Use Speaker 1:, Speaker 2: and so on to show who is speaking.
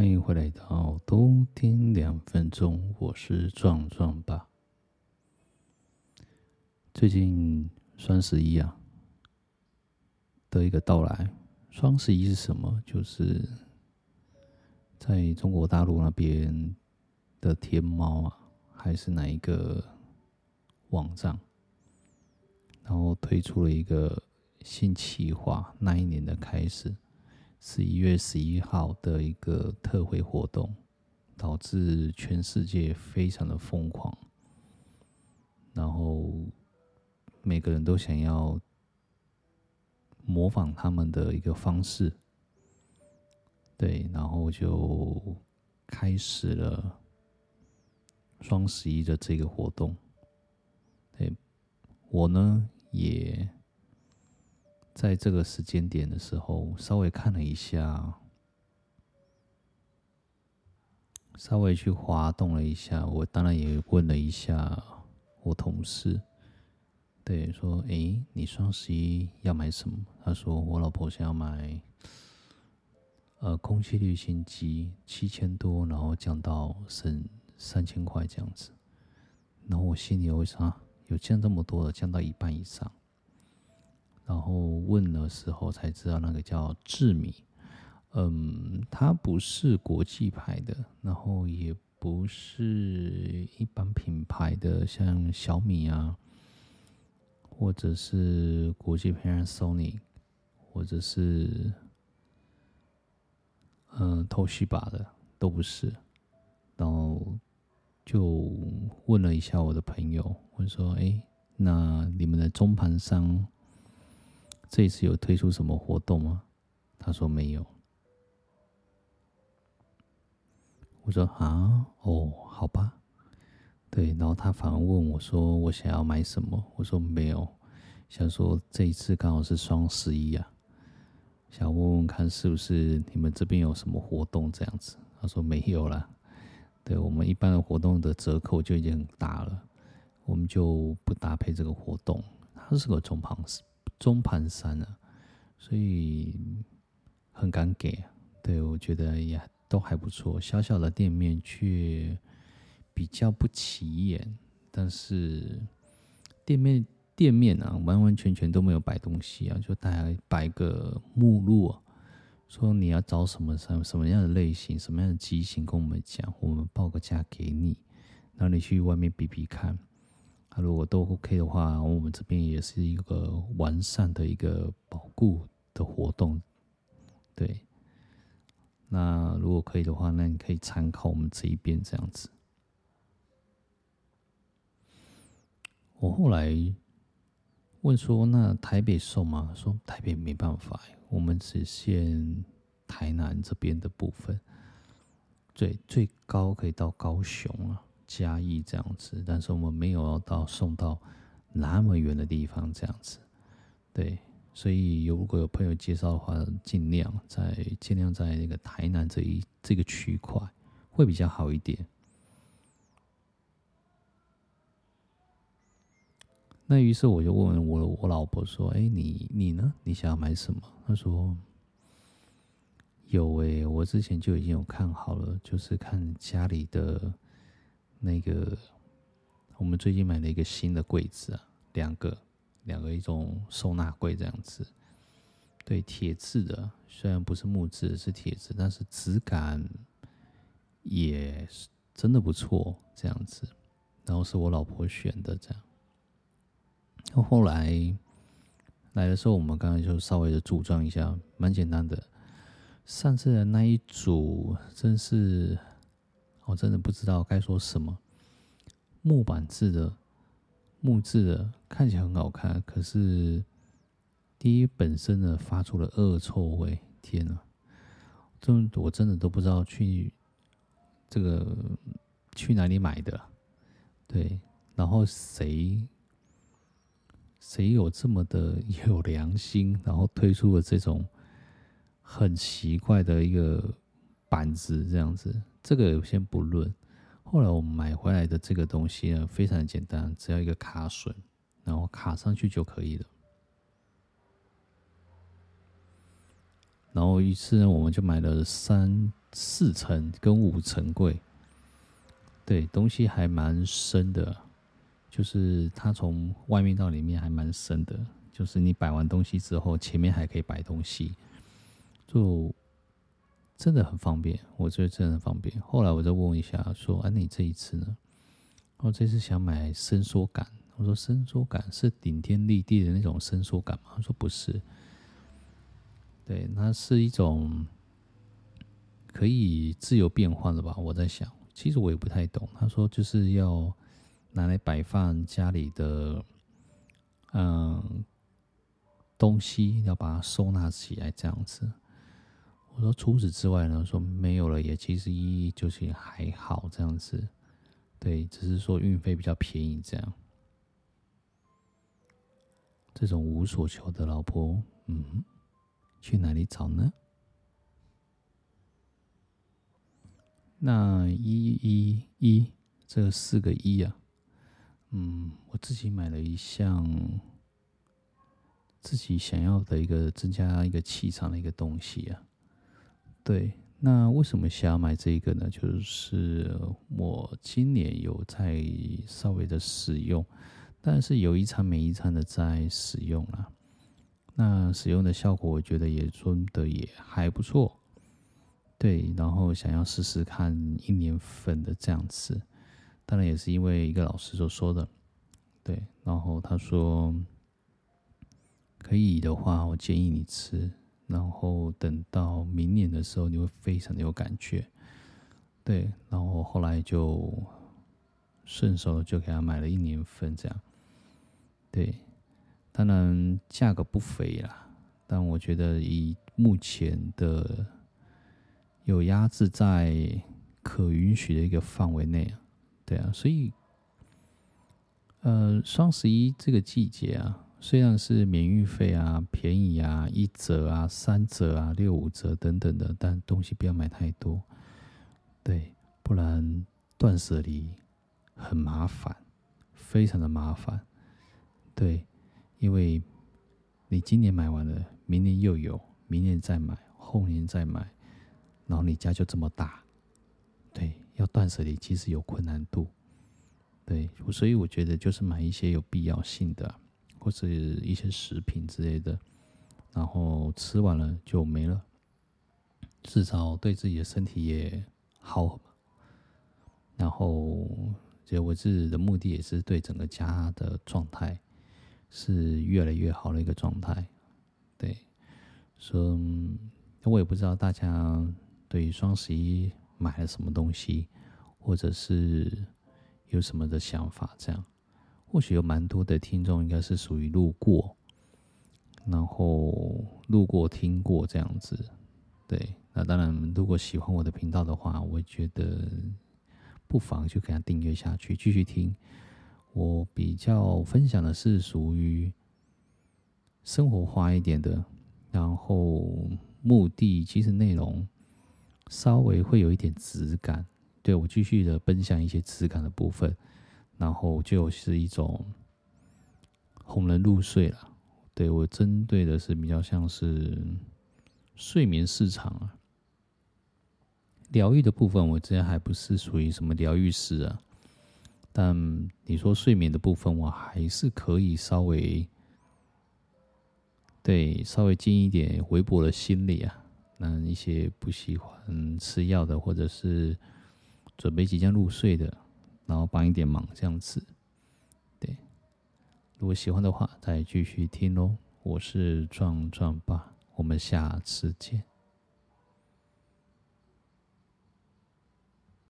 Speaker 1: 欢迎回来到多听两分钟，我是壮壮爸。最近双十一啊的一个到来，双十一是什么？就是在中国大陆那边的天猫啊，还是哪一个网站，然后推出了一个新企划，那一年的开始。十一月十一号的一个特惠活动，导致全世界非常的疯狂，然后每个人都想要模仿他们的一个方式，对，然后就开始了双十一的这个活动。对，我呢也。在这个时间点的时候，稍微看了一下，稍微去滑动了一下。我当然也问了一下我同事，对，说：“诶，你双十一要买什么？”他说：“我老婆想要买，呃，空气滤芯机七千多，然后降到省三千块这样子。”然后我心里有想，啊，有降这么多的，降到一半以上。然后问的时候才知道，那个叫智米，嗯，它不是国际牌的，然后也不是一般品牌的，像小米啊，或者是国际牌的 Sony，或者是嗯 Toshiba 的，都不是。然后就问了一下我的朋友，问说：“哎，那你们的中盘商？”这一次有推出什么活动吗？他说没有。我说啊，哦，好吧。对，然后他反而问我说：“我想要买什么？”我说没有。想说这一次刚好是双十一啊，想问问看是不是你们这边有什么活动这样子。他说没有啦。对，我们一般的活动的折扣就已经很大了，我们就不搭配这个活动。它是个中盘中盘山啊，所以很敢给，对，我觉得也都还不错。小小的店面却比较不起眼，但是店面店面啊，完完全全都没有摆东西啊，就大概摆个目录啊，说你要找什么什么什么样的类型，什么样的机型，跟我们讲，我们报个价给你，然后你去外面比比看。啊，如果都 OK 的话，我们这边也是一个完善的一个保固的活动，对。那如果可以的话，那你可以参考我们这一边这样子。我后来问说，那台北送吗？说台北没办法，我们只限台南这边的部分，最最高可以到高雄啊。嘉义这样子，但是我们没有到送到那么远的地方这样子，对，所以有如果有朋友介绍的话，尽量在尽量在那个台南这一这个区块会比较好一点。那于是我就问问我我老婆说：“哎，你你呢？你想要买什么？”她说：“有哎，我之前就已经有看好了，就是看家里的。”那个，我们最近买了一个新的柜子啊，两个，两个一种收纳柜这样子，对，铁质的，虽然不是木质，是铁质，但是质感也是真的不错，这样子。然后是我老婆选的这样。后来来的时候，我们刚刚就稍微的组装一下，蛮简单的。上次的那一组真是。我真的不知道该说什么。木板制的、木质的，看起来很好看，可是第一本身呢发出了恶臭味。天哪，这我真的都不知道去这个去哪里买的。对，然后谁谁有这么的有良心，然后推出了这种很奇怪的一个板子，这样子。这个先不论，后来我们买回来的这个东西呢，非常简单，只要一个卡榫，然后卡上去就可以了。然后一次呢，我们就买了三四层跟五层柜，对，东西还蛮深的，就是它从外面到里面还蛮深的，就是你摆完东西之后，前面还可以摆东西，就真的很方便，我觉得真的很方便。后来我再问一下，说：“哎、啊，你这一次呢？”我这次想买伸缩杆，我说：“伸缩杆是顶天立地的那种伸缩杆吗？”他说：“不是。”对，那是一种可以自由变换的吧？我在想，其实我也不太懂。他说就是要拿来摆放家里的嗯东西，要把它收纳起来这样子。我说除此之外呢，说没有了，也其实意义就是还好这样子。对，只是说运费比较便宜这样。这种无所求的老婆，嗯。去哪里找呢？那一一一这四个一啊，嗯，我自己买了一项自己想要的一个增加一个气场的一个东西啊。对，那为什么想要买这个呢？就是我今年有在稍微的使用，但是有一餐没一餐的在使用了。那使用的效果，我觉得也真的也还不错，对。然后想要试试看一年份的这样子，当然也是因为一个老师所说的，对。然后他说可以的话，我建议你吃。然后等到明年的时候，你会非常的有感觉，对。然后后来就顺手就给他买了一年份这样，对。当然价格不菲啦，但我觉得以目前的有压制在可允许的一个范围内啊，对啊，所以呃双十一这个季节啊，虽然是免运费啊、便宜啊、一折啊、三折啊、六五折等等的，但东西不要买太多，对，不然断舍离很麻烦，非常的麻烦，对。因为你今年买完了，明年又有，明年再买，后年再买，然后你家就这么大，对，要断舍离其实有困难度，对，所以我觉得就是买一些有必要性的，或者一些食品之类的，然后吃完了就没了，至少对自己的身体也好，然后这我自己的目的也是对整个家的状态。是越来越好的一个状态，对，说，我也不知道大家对双十一买了什么东西，或者是有什么的想法，这样，或许有蛮多的听众应该是属于路过，然后路过听过这样子，对，那当然，如果喜欢我的频道的话，我觉得不妨就给他订阅下去，继续听。我比较分享的是属于生活化一点的，然后目的其实内容稍微会有一点质感，对，我继续的分享一些质感的部分，然后就是一种哄人入睡了。对，我针对的是比较像是睡眠市场啊，疗愈的部分，我之前还不是属于什么疗愈师啊。但你说睡眠的部分，我还是可以稍微对稍微尽一点微薄的心理啊。那一些不喜欢吃药的，或者是准备即将入睡的，然后帮一点忙这样子。对，如果喜欢的话，再继续听喽。我是壮壮爸，我们下次见。